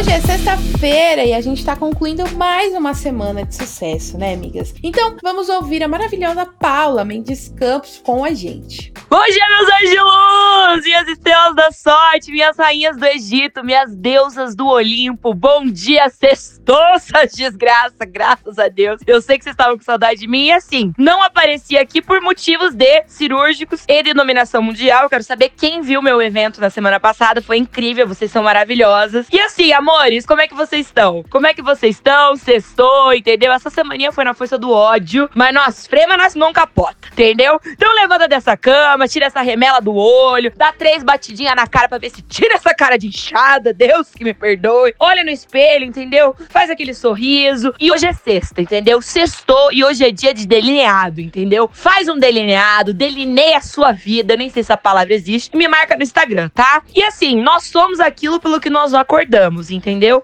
Hoje é sexta-feira e a gente tá concluindo mais uma semana de sucesso, né, amigas? Então, vamos ouvir a maravilhosa Paula Mendes Campos com a gente. Bom dia, meus anjos minhas estrelas da sorte, minhas rainhas do Egito, minhas deusas do Olimpo. Bom dia, sextou, suas desgraça, graças a Deus. Eu sei que vocês estavam com saudade de mim e assim, não apareci aqui por motivos de cirúrgicos e de dominação mundial. Quero saber quem viu meu evento na semana passada, foi incrível, vocês são maravilhosas. E assim, amores, como é que vocês estão? Como é que vocês estão? Sextou, entendeu? Essa semaninha foi na força do ódio, mas nós frema nas mãos capota, entendeu? Então levanta dessa cama, tira essa remela do olho, dá três batidinhas na cara pra ver se tira essa cara de inchada, Deus que me perdoe. Olha no espelho, entendeu? Faz aquele sorriso. E hoje é sexta, entendeu? Sextou e hoje é dia de delineado, entendeu? Faz um delineado, delineia a sua vida, nem sei se a palavra existe, e me marca no Instagram, tá? E assim, nós somos aquilo pelo que nós acordamos, entendeu?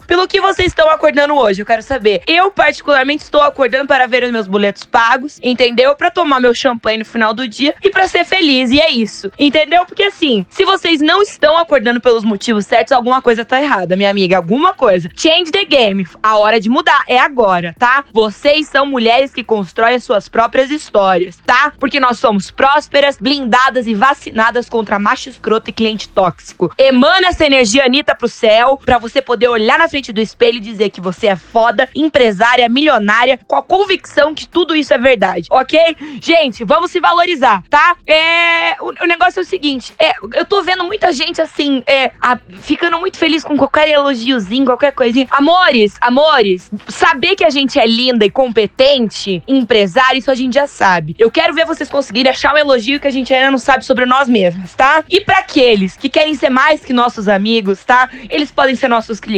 Pelo que vocês estão acordando hoje, eu quero saber. Eu, particularmente, estou acordando para ver os meus boletos pagos, entendeu? Para tomar meu champanhe no final do dia e para ser feliz. E é isso, entendeu? Porque assim, se vocês não estão acordando pelos motivos certos, alguma coisa tá errada, minha amiga. Alguma coisa. Change the game. A hora de mudar é agora, tá? Vocês são mulheres que constroem as suas próprias histórias, tá? Porque nós somos prósperas, blindadas e vacinadas contra macho escroto e cliente tóxico. Emana essa energia Anitta pro céu para você poder poder olhar na frente do espelho e dizer que você é foda, empresária, milionária, com a convicção que tudo isso é verdade, ok? Gente, vamos se valorizar, tá? É, o, o negócio é o seguinte: é, eu tô vendo muita gente assim, é, a, ficando muito feliz com qualquer elogiozinho, qualquer coisinha. Amores, amores, saber que a gente é linda e competente, empresária, isso a gente já sabe. Eu quero ver vocês conseguirem achar um elogio que a gente ainda não sabe sobre nós mesmos, tá? E para aqueles que querem ser mais que nossos amigos, tá? Eles podem ser nossos clientes.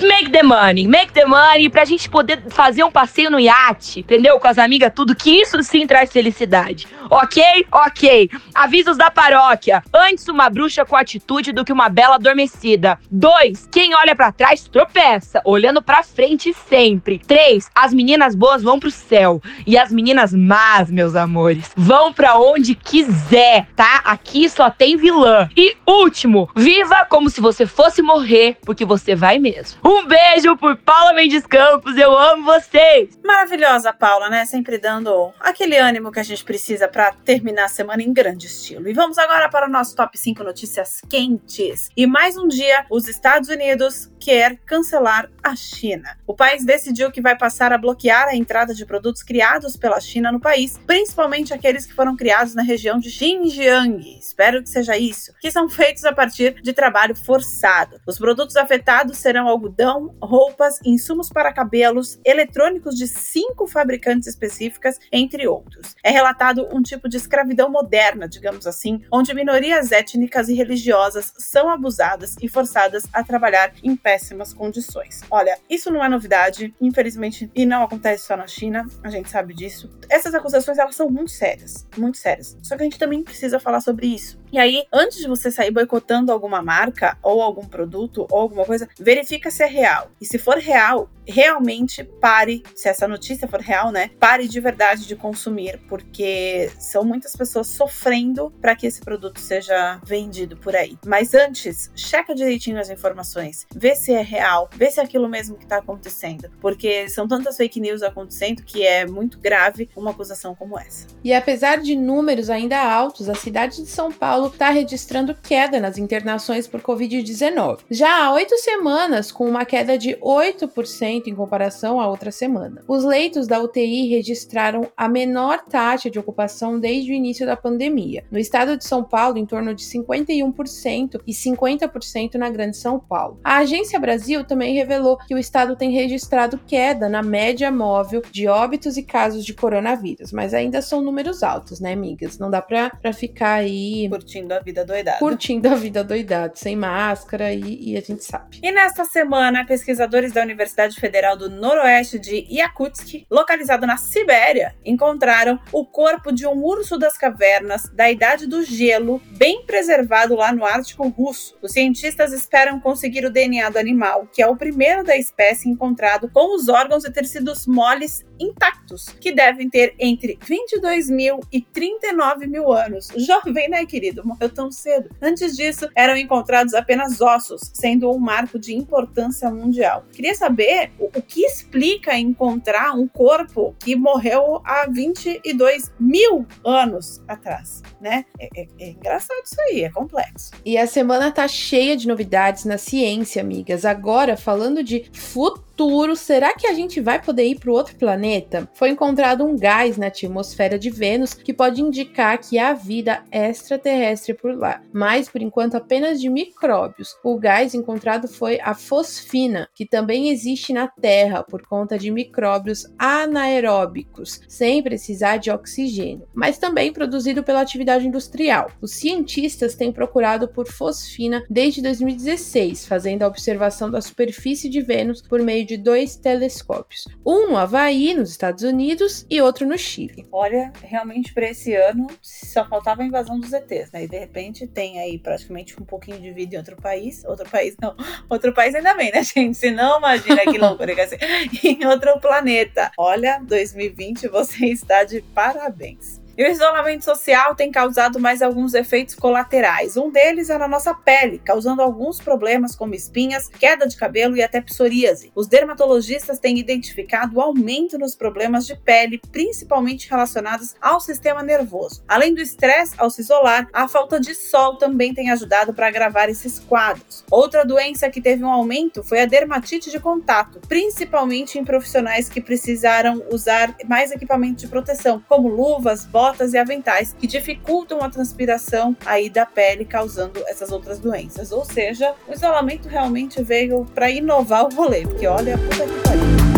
Make the money, make the money pra gente poder fazer um passeio no iate, entendeu? Com as amigas, tudo, que isso sim traz felicidade. Ok? Ok. Avisos da paróquia. Antes uma bruxa com atitude do que uma bela adormecida. Dois, quem olha para trás tropeça, olhando para frente sempre. Três, as meninas boas vão pro céu e as meninas más, meus amores, vão para onde quiser, tá? Aqui só tem vilã. E último, viva como se você fosse morrer, porque você vai mesmo. Um beijo por Paula Mendes Campos, eu amo vocês! Maravilhosa, Paula, né? Sempre dando aquele ânimo que a gente precisa para terminar a semana em grande estilo. E vamos agora para o nosso top 5 notícias quentes. E mais um dia, os Estados Unidos quer cancelar a China. O país decidiu que vai passar a bloquear a entrada de produtos criados pela China no país, principalmente aqueles que foram criados na região de Xinjiang. Espero que seja isso, que são feitos a partir de trabalho forçado. Os produtos afetados serão algodão, roupas, insumos para cabelos, eletrônicos de cinco fabricantes específicas, entre outros. É relatado um tipo de escravidão moderna, digamos assim, onde minorias étnicas e religiosas são abusadas e forçadas a trabalhar em péssimas condições. Olha, isso não é novidade, infelizmente, e não acontece só na China, a gente sabe disso. Essas acusações elas são muito sérias, muito sérias. Só que a gente também precisa falar sobre isso. E aí, antes de você sair boicotando alguma marca ou algum produto ou alguma coisa, verifica se é real. E se for real, realmente pare, se essa notícia for real, né? Pare de verdade de consumir, porque são muitas pessoas sofrendo para que esse produto seja vendido por aí. Mas antes, checa direitinho as informações, vê se é real, vê se é aquilo mesmo que está acontecendo, porque são tantas fake news acontecendo que é muito grave uma acusação como essa. E apesar de números ainda altos, a cidade de São Paulo está registrando queda nas internações por Covid-19. Já há oito semanas, com uma queda de 8% em comparação à outra semana. Os leitos da UTI registraram a menor taxa de ocupação desde o início da pandemia. No estado de São Paulo, em torno de 51% e 50% na Grande São Paulo. A Agência Brasil também revelou que o estado tem registrado queda na média móvel de óbitos e casos de coronavírus, mas ainda são números altos, né, amigas? Não dá para ficar aí curtindo a vida doidada. Curtindo a vida doidada, sem máscara e, e a gente sabe. E nesta semana, pesquisadores da Universidade Federal do Noroeste de Yakutsk, localizado na Sibéria, encontraram o corpo de um urso das cavernas da Idade do Gelo, bem preservado lá no Ártico Russo. Os cientistas esperam conseguir o DNA do animal, que é o primeiro da espécie encontrado com os órgãos e tecidos moles intactos, que devem ter entre 22 mil e 39 mil anos. Jovem, né, querido? Morreu tão cedo. Antes disso, eram encontrados apenas ossos, sendo um marco de importância mundial. Queria saber o, o que explica encontrar um corpo que morreu há 22 mil anos atrás, né? É, é, é engraçado isso aí, é complexo. E a semana tá cheia de novidades na ciência, amigas. Agora, falando de futuro futuro, será que a gente vai poder ir para outro planeta? Foi encontrado um gás na atmosfera de Vênus que pode indicar que há vida extraterrestre por lá, mas por enquanto apenas de micróbios. O gás encontrado foi a fosfina, que também existe na Terra por conta de micróbios anaeróbicos, sem precisar de oxigênio, mas também produzido pela atividade industrial. Os cientistas têm procurado por fosfina desde 2016, fazendo a observação da superfície de Vênus por meio de dois telescópios, um no Havaí, nos Estados Unidos, e outro no Chile. Olha, realmente para esse ano só faltava a invasão dos ETs, né? E de repente tem aí praticamente um pouquinho de vida em outro país, outro país não, outro país ainda bem, né, gente? Se não, imagina que loucura que ser. em outro planeta. Olha, 2020 você está de parabéns. E o isolamento social tem causado mais alguns efeitos colaterais. Um deles é na nossa pele, causando alguns problemas como espinhas, queda de cabelo e até psoríase. Os dermatologistas têm identificado o aumento nos problemas de pele, principalmente relacionados ao sistema nervoso. Além do estresse ao se isolar, a falta de sol também tem ajudado para agravar esses quadros. Outra doença que teve um aumento foi a dermatite de contato, principalmente em profissionais que precisaram usar mais equipamento de proteção, como luvas, botas botas e aventais que dificultam a transpiração aí da pele, causando essas outras doenças. Ou seja, o isolamento realmente veio para inovar o rolê, porque olha, puta que pariu.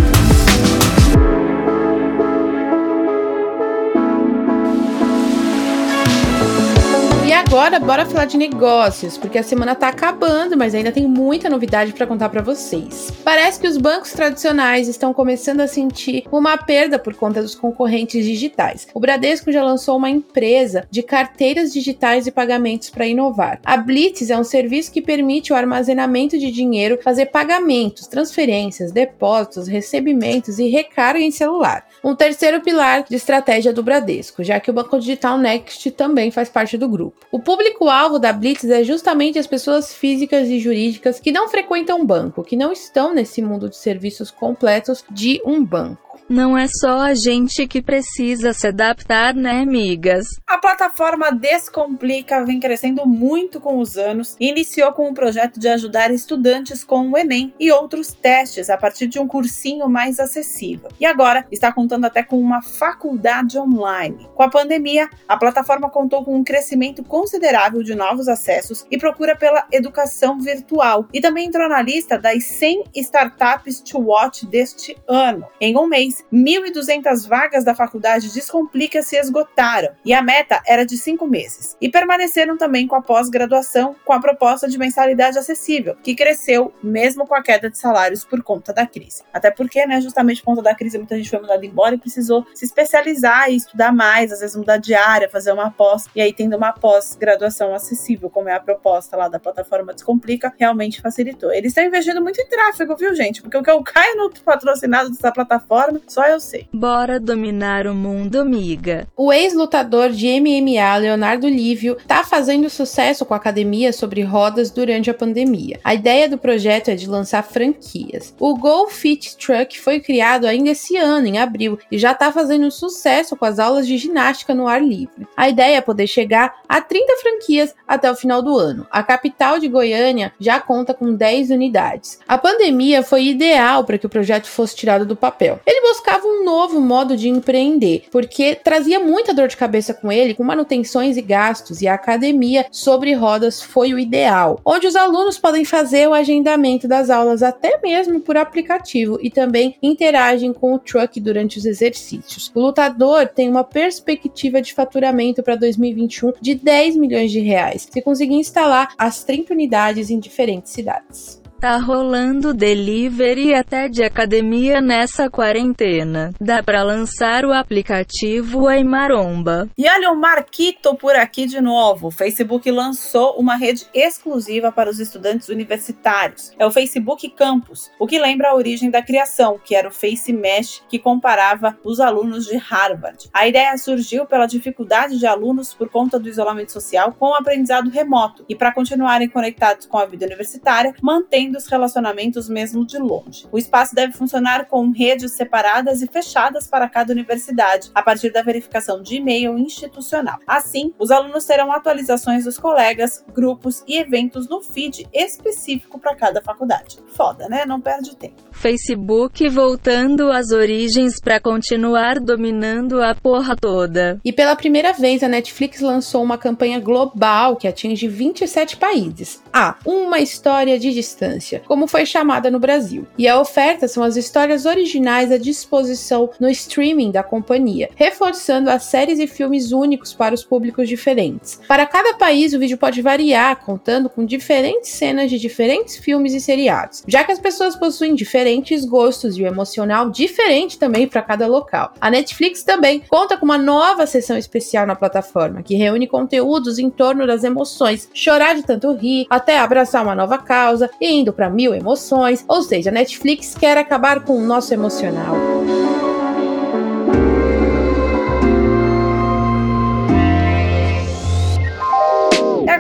Agora, bora falar de negócios, porque a semana tá acabando, mas ainda tem muita novidade para contar para vocês. Parece que os bancos tradicionais estão começando a sentir uma perda por conta dos concorrentes digitais. O Bradesco já lançou uma empresa de carteiras digitais e pagamentos para inovar. A Blitz é um serviço que permite o armazenamento de dinheiro, fazer pagamentos, transferências, depósitos, recebimentos e recarga em celular. Um terceiro pilar de estratégia do Bradesco, já que o banco digital Next também faz parte do grupo. O público-alvo da Blitz é justamente as pessoas físicas e jurídicas que não frequentam banco, que não estão nesse mundo de serviços completos de um banco. Não é só a gente que precisa se adaptar, né, amigas? A plataforma Descomplica vem crescendo muito com os anos e iniciou com o projeto de ajudar estudantes com o Enem e outros testes a partir de um cursinho mais acessível. E agora está contando até com uma faculdade online. Com a pandemia, a plataforma contou com um crescimento considerável de novos acessos e procura pela educação virtual. E também entrou na lista das 100 startups to watch deste ano. Em um mês, 1.200 vagas da faculdade Descomplica se esgotaram e a meta era de cinco meses. E permaneceram também com a pós-graduação com a proposta de mensalidade acessível, que cresceu mesmo com a queda de salários por conta da crise. Até porque, né, justamente por conta da crise, muita gente foi mandada embora e precisou se especializar e estudar mais, às vezes mudar de área, fazer uma pós, e aí tendo uma pós-graduação acessível, como é a proposta lá da plataforma Descomplica, realmente facilitou. Eles estão investindo muito em tráfego, viu, gente? Porque o que eu caio no patrocinado dessa plataforma só eu sei. Bora dominar o mundo, amiga. O ex-lutador de MMA, Leonardo Lívio, tá fazendo sucesso com a academia sobre rodas durante a pandemia. A ideia do projeto é de lançar franquias. O Go Fit Truck foi criado ainda esse ano, em abril, e já tá fazendo sucesso com as aulas de ginástica no ar livre. A ideia é poder chegar a 30 franquias até o final do ano. A capital de Goiânia já conta com 10 unidades. A pandemia foi ideal para que o projeto fosse tirado do papel. Ele buscava um novo modo de empreender, porque trazia muita dor de cabeça com ele, com manutenções e gastos, e a academia sobre rodas foi o ideal, onde os alunos podem fazer o agendamento das aulas até mesmo por aplicativo e também interagem com o truck durante os exercícios. O lutador tem uma perspectiva de faturamento para 2021 de 10 10 milhões de reais se conseguir instalar as 30 unidades em diferentes cidades. Tá rolando delivery até de academia nessa quarentena. Dá para lançar o aplicativo Ai Maromba. E olha o Marquito por aqui de novo. O Facebook lançou uma rede exclusiva para os estudantes universitários. É o Facebook Campus, o que lembra a origem da criação, que era o Face Mesh, que comparava os alunos de Harvard. A ideia surgiu pela dificuldade de alunos por conta do isolamento social com o aprendizado remoto e para continuarem conectados com a vida universitária, mantendo os relacionamentos mesmo de longe. O espaço deve funcionar com redes separadas e fechadas para cada universidade, a partir da verificação de e-mail institucional. Assim, os alunos terão atualizações dos colegas, grupos e eventos no feed específico para cada faculdade. Foda, né? Não perde tempo. Facebook voltando às origens para continuar dominando a porra toda. E pela primeira vez, a Netflix lançou uma campanha global que atinge 27 países. Ah, uma história de distância como foi chamada no Brasil. E a oferta são as histórias originais à disposição no streaming da companhia, reforçando as séries e filmes únicos para os públicos diferentes. Para cada país, o vídeo pode variar, contando com diferentes cenas de diferentes filmes e seriados, já que as pessoas possuem diferentes gostos e o emocional diferente também para cada local. A Netflix também conta com uma nova seção especial na plataforma, que reúne conteúdos em torno das emoções, chorar de tanto rir, até abraçar uma nova causa e indo para mil emoções, ou seja, a Netflix quer acabar com o nosso emocional.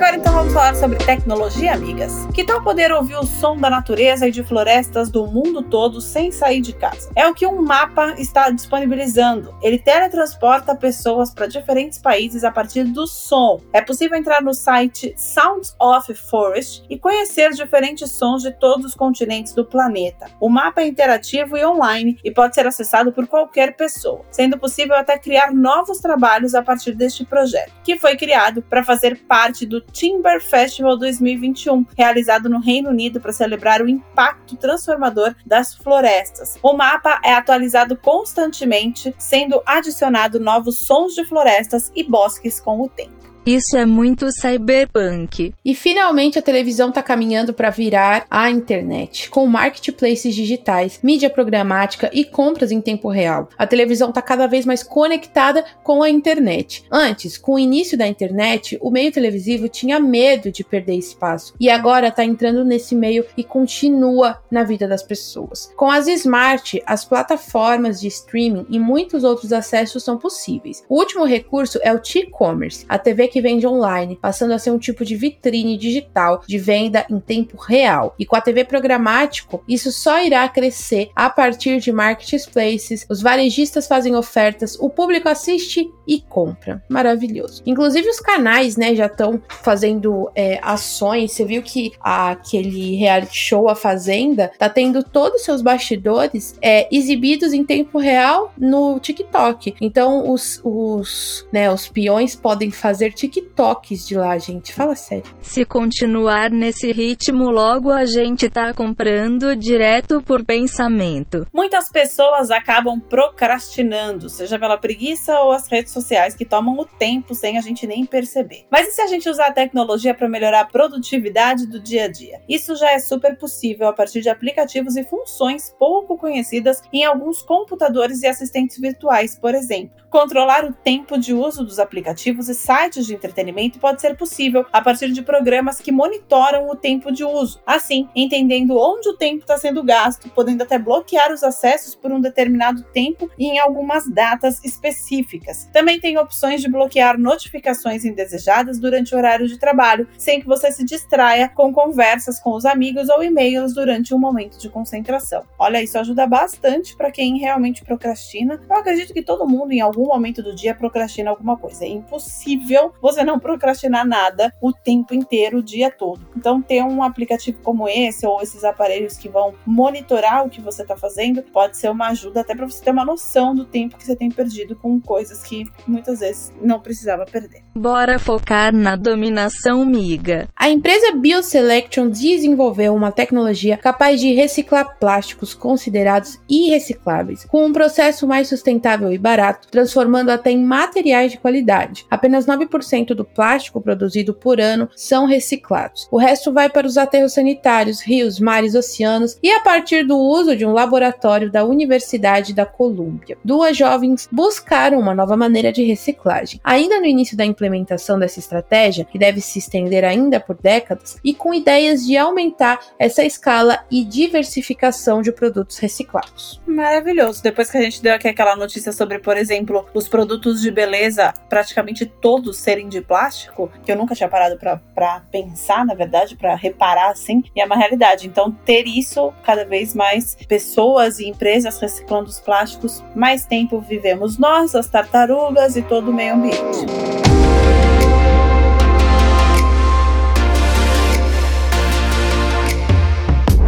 agora então vamos falar sobre tecnologia, amigas. Que tal poder ouvir o som da natureza e de florestas do mundo todo sem sair de casa? É o que um mapa está disponibilizando. Ele teletransporta pessoas para diferentes países a partir do som. É possível entrar no site Sounds of Forest e conhecer diferentes sons de todos os continentes do planeta. O mapa é interativo e online e pode ser acessado por qualquer pessoa, sendo possível até criar novos trabalhos a partir deste projeto, que foi criado para fazer parte do Timber Festival 2021, realizado no Reino Unido para celebrar o impacto transformador das florestas. O mapa é atualizado constantemente, sendo adicionado novos sons de florestas e bosques com o tempo. Isso é muito cyberpunk. E finalmente a televisão está caminhando para virar a internet, com marketplaces digitais, mídia programática e compras em tempo real. A televisão está cada vez mais conectada com a internet. Antes, com o início da internet, o meio televisivo tinha medo de perder espaço e agora está entrando nesse meio e continua na vida das pessoas. Com as smart, as plataformas de streaming e muitos outros acessos são possíveis. O último recurso é o T-commerce, a TV que vende online, passando a ser um tipo de vitrine digital de venda em tempo real. E com a TV programático, isso só irá crescer a partir de marketplaces, os varejistas fazem ofertas, o público assiste e compra. Maravilhoso. Inclusive os canais, né, já estão fazendo é, ações. Você viu que aquele reality show A Fazenda tá tendo todos os seus bastidores é, exibidos em tempo real no TikTok. Então os, os, né, os peões podem fazer TikToks de lá, gente. Fala sério. Se continuar nesse ritmo, logo a gente tá comprando direto por pensamento. Muitas pessoas acabam procrastinando, seja pela preguiça ou as redes sociais que tomam o tempo sem a gente nem perceber. Mas e se a gente usar a tecnologia para melhorar a produtividade do dia a dia? Isso já é super possível a partir de aplicativos e funções pouco conhecidas em alguns computadores e assistentes virtuais, por exemplo. Controlar o tempo de uso dos aplicativos e sites de entretenimento pode ser possível a partir de programas que monitoram o tempo de uso. Assim, entendendo onde o tempo está sendo gasto, podendo até bloquear os acessos por um determinado tempo e em algumas datas específicas. Também tem opções de bloquear notificações indesejadas durante o horário de trabalho, sem que você se distraia com conversas com os amigos ou e-mails durante um momento de concentração. Olha, isso ajuda bastante para quem realmente procrastina. Eu acredito que todo mundo, em algum momento do dia, procrastina alguma coisa. É impossível você não procrastinar nada o tempo inteiro, o dia todo. Então, ter um aplicativo como esse ou esses aparelhos que vão monitorar o que você está fazendo pode ser uma ajuda até para você ter uma noção do tempo que você tem perdido com coisas que muitas vezes não precisava perder. Bora focar na dominação miga. A empresa BioSelection desenvolveu uma tecnologia capaz de reciclar plásticos considerados irrecicláveis, com um processo mais sustentável e barato, transformando até em materiais de qualidade. Apenas 9% do plástico produzido por ano são reciclados. O resto vai para os aterros sanitários, rios, mares, oceanos e a partir do uso de um laboratório da Universidade da Colômbia. Duas jovens buscaram uma nova maneira de reciclagem. Ainda no início da implementação dessa estratégia, que deve se estender ainda por décadas, e com ideias de aumentar essa escala e diversificação de produtos reciclados. Maravilhoso. Depois que a gente deu aqui aquela notícia sobre, por exemplo, os produtos de beleza, praticamente todos serem de plástico, que eu nunca tinha parado para pensar, na verdade, para reparar assim, e é uma realidade. Então, ter isso, cada vez mais pessoas e empresas reciclando os plásticos, mais tempo vivemos nós, as tartarugas e todo o meio ambiente.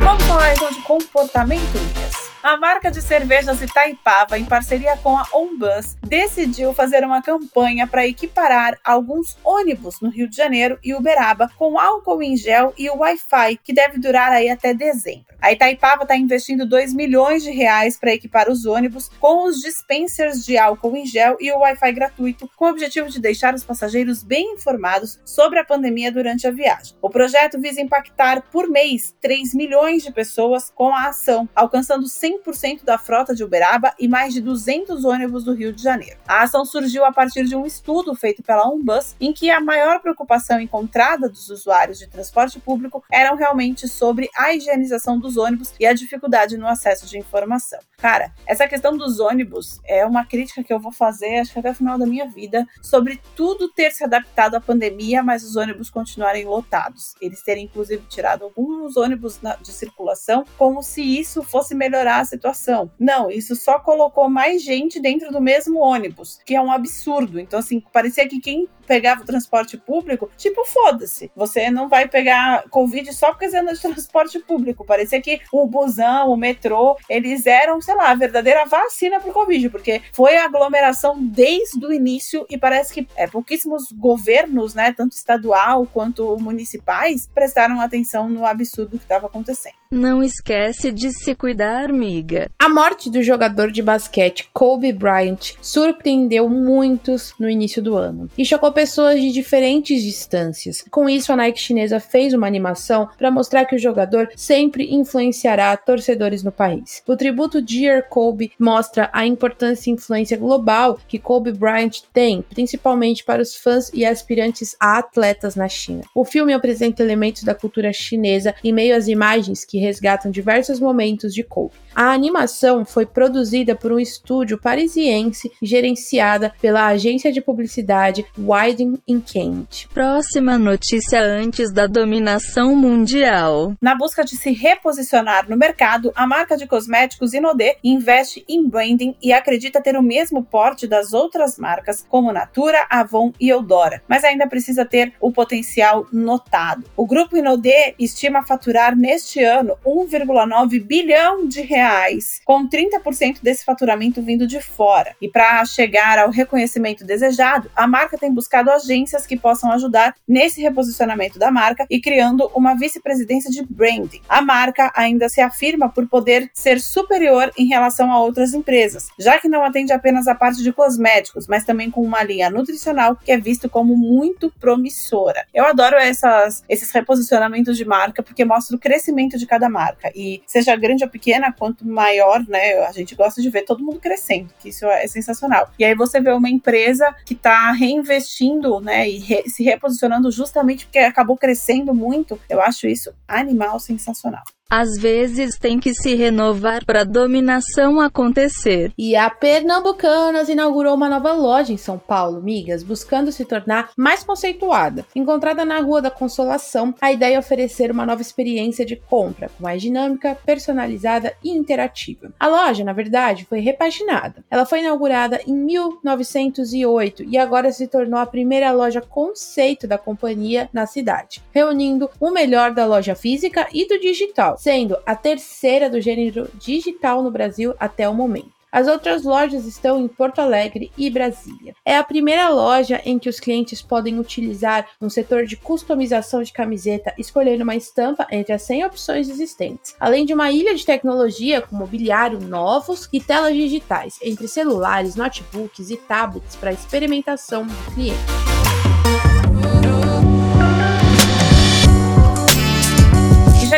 Vamos falar então de comportamento, Lucas? A marca de cervejas Itaipava, em parceria com a Onbus, decidiu fazer uma campanha para equiparar alguns ônibus no Rio de Janeiro e Uberaba com álcool em gel e Wi-Fi, que deve durar aí até dezembro. A Itaipava está investindo 2 milhões de reais para equipar os ônibus com os dispensers de álcool em gel e o Wi-Fi gratuito, com o objetivo de deixar os passageiros bem informados sobre a pandemia durante a viagem. O projeto visa impactar por mês 3 milhões de pessoas com a ação, alcançando 100 100% da frota de Uberaba e mais de 200 ônibus do Rio de Janeiro. A ação surgiu a partir de um estudo feito pela Umbus, em que a maior preocupação encontrada dos usuários de transporte público eram realmente sobre a higienização dos ônibus e a dificuldade no acesso de informação. Cara, essa questão dos ônibus é uma crítica que eu vou fazer, acho que até o final da minha vida, sobre tudo ter se adaptado à pandemia, mas os ônibus continuarem lotados. Eles terem, inclusive, tirado alguns ônibus de circulação, como se isso fosse melhorar a situação. Não, isso só colocou mais gente dentro do mesmo ônibus, que é um absurdo. Então, assim, parecia que quem pegava o transporte público, tipo, foda-se. Você não vai pegar Covid só porque você anda de transporte público. Parecia que o busão, o metrô, eles eram, sei lá, a verdadeira vacina pro Covid, porque foi aglomeração desde o início e parece que é, pouquíssimos governos, né, tanto estadual quanto municipais, prestaram atenção no absurdo que estava acontecendo. Não esquece de se cuidar, amiga. A morte do jogador de basquete Kobe Bryant surpreendeu muitos no início do ano e chocou pessoas de diferentes distâncias. Com isso, a Nike chinesa fez uma animação para mostrar que o jogador sempre influenciará torcedores no país. O tributo Dear Kobe mostra a importância e influência global que Kobe Bryant tem, principalmente para os fãs e aspirantes a atletas na China. O filme apresenta elementos da cultura chinesa em meio às imagens que resgatam diversos momentos de Kobe. A animação foi produzida por um estúdio parisiense gerenciada pela agência de publicidade Widen Kent. Próxima notícia antes da dominação mundial. Na busca de se reposicionar no mercado, a marca de cosméticos Inodê investe em branding e acredita ter o mesmo porte das outras marcas como Natura, Avon e Eudora, mas ainda precisa ter o potencial notado. O grupo Inodê estima faturar neste ano 1,9 bilhão de reais, com 30% desse faturamento vindo de fora. E para chegar ao reconhecimento desejado, a marca tem buscado agências que possam ajudar nesse reposicionamento da marca e criando uma vice-presidência de branding. A marca ainda se afirma por poder ser superior em relação a outras empresas, já que não atende apenas a parte de cosméticos, mas também com uma linha nutricional que é visto como muito promissora. Eu adoro essas, esses reposicionamentos de marca porque mostra o crescimento de cada marca e seja grande ou pequena, quanto maior, né? A gente gosta de ver todo mundo crescendo, que isso é sensacional. E aí você vê uma empresa que está reinvestindo, né? E re se reposicionando justamente porque acabou crescendo muito. Eu acho isso animal sensacional. Às vezes tem que se renovar para a dominação acontecer. E a Pernambucanas inaugurou uma nova loja em São Paulo, migas, buscando se tornar mais conceituada. Encontrada na Rua da Consolação, a ideia é oferecer uma nova experiência de compra, mais dinâmica, personalizada e interativa. A loja, na verdade, foi repaginada. Ela foi inaugurada em 1908 e agora se tornou a primeira loja conceito da companhia na cidade, reunindo o melhor da loja física e do digital sendo a terceira do gênero digital no Brasil até o momento. As outras lojas estão em Porto Alegre e Brasília. É a primeira loja em que os clientes podem utilizar um setor de customização de camiseta escolhendo uma estampa entre as 100 opções existentes, além de uma ilha de tecnologia com mobiliário novos e telas digitais entre celulares, notebooks e tablets para experimentação do cliente.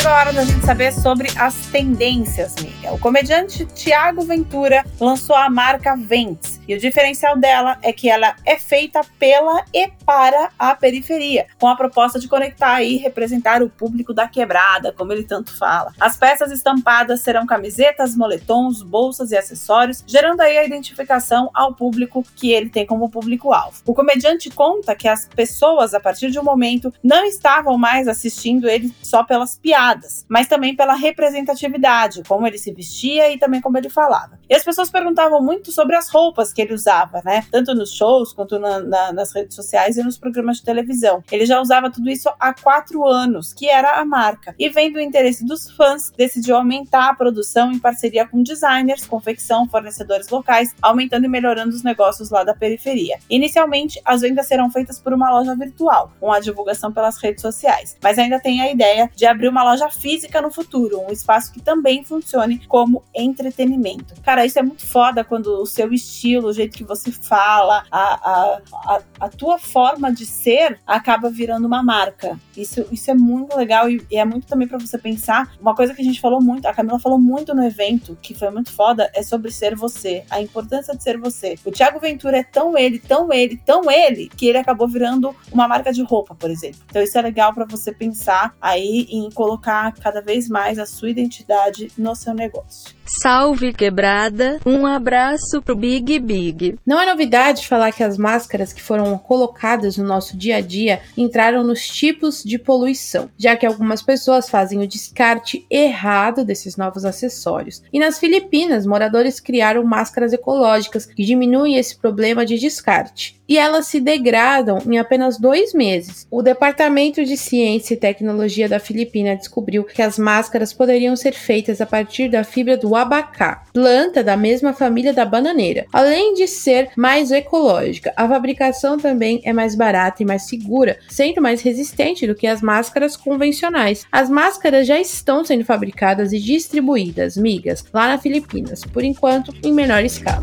Chegou a hora da gente saber sobre as tendências, Miguel. O comediante Tiago Ventura lançou a marca Ventes. E o diferencial dela é que ela é feita pela e para a periferia, com a proposta de conectar e representar o público da quebrada, como ele tanto fala. As peças estampadas serão camisetas, moletons, bolsas e acessórios, gerando aí a identificação ao público que ele tem como público-alvo. O comediante conta que as pessoas, a partir de um momento, não estavam mais assistindo ele só pelas piadas mas também pela representatividade, como ele se vestia e também como ele falava. E as pessoas perguntavam muito sobre as roupas que ele usava, né? Tanto nos shows quanto na, na, nas redes sociais e nos programas de televisão. Ele já usava tudo isso há quatro anos, que era a marca. E vendo o interesse dos fãs, decidiu aumentar a produção em parceria com designers, confecção, fornecedores locais, aumentando e melhorando os negócios lá da periferia. Inicialmente, as vendas serão feitas por uma loja virtual, com a divulgação pelas redes sociais, mas ainda tem a ideia de abrir uma loja física no futuro, um espaço que também funcione como entretenimento. Cara, isso é muito foda quando o seu estilo, o jeito que você fala, a, a, a, a tua forma de ser acaba virando uma marca. Isso, isso é muito legal e, e é muito também para você pensar. Uma coisa que a gente falou muito, a Camila falou muito no evento, que foi muito foda, é sobre ser você, a importância de ser você. O Thiago Ventura é tão ele, tão ele, tão ele, que ele acabou virando uma marca de roupa, por exemplo. Então isso é legal para você pensar aí em colocar cada vez mais a sua identidade no seu negócio. Salve quebrada, um abraço pro Big Big. Não é novidade falar que as máscaras que foram colocadas no nosso dia a dia entraram nos tipos de poluição, já que algumas pessoas fazem o descarte errado desses novos acessórios. E nas Filipinas, moradores criaram máscaras ecológicas que diminuem esse problema de descarte. E elas se degradam em apenas dois meses. O Departamento de Ciência e Tecnologia da Filipina descobriu que as máscaras poderiam ser feitas a partir da fibra do abacá, planta da mesma família da bananeira. Além de ser mais ecológica, a fabricação também é mais barata e mais segura, sendo mais resistente do que as máscaras convencionais. As máscaras já estão sendo fabricadas e distribuídas, migas, lá na Filipinas, por enquanto em menor escala.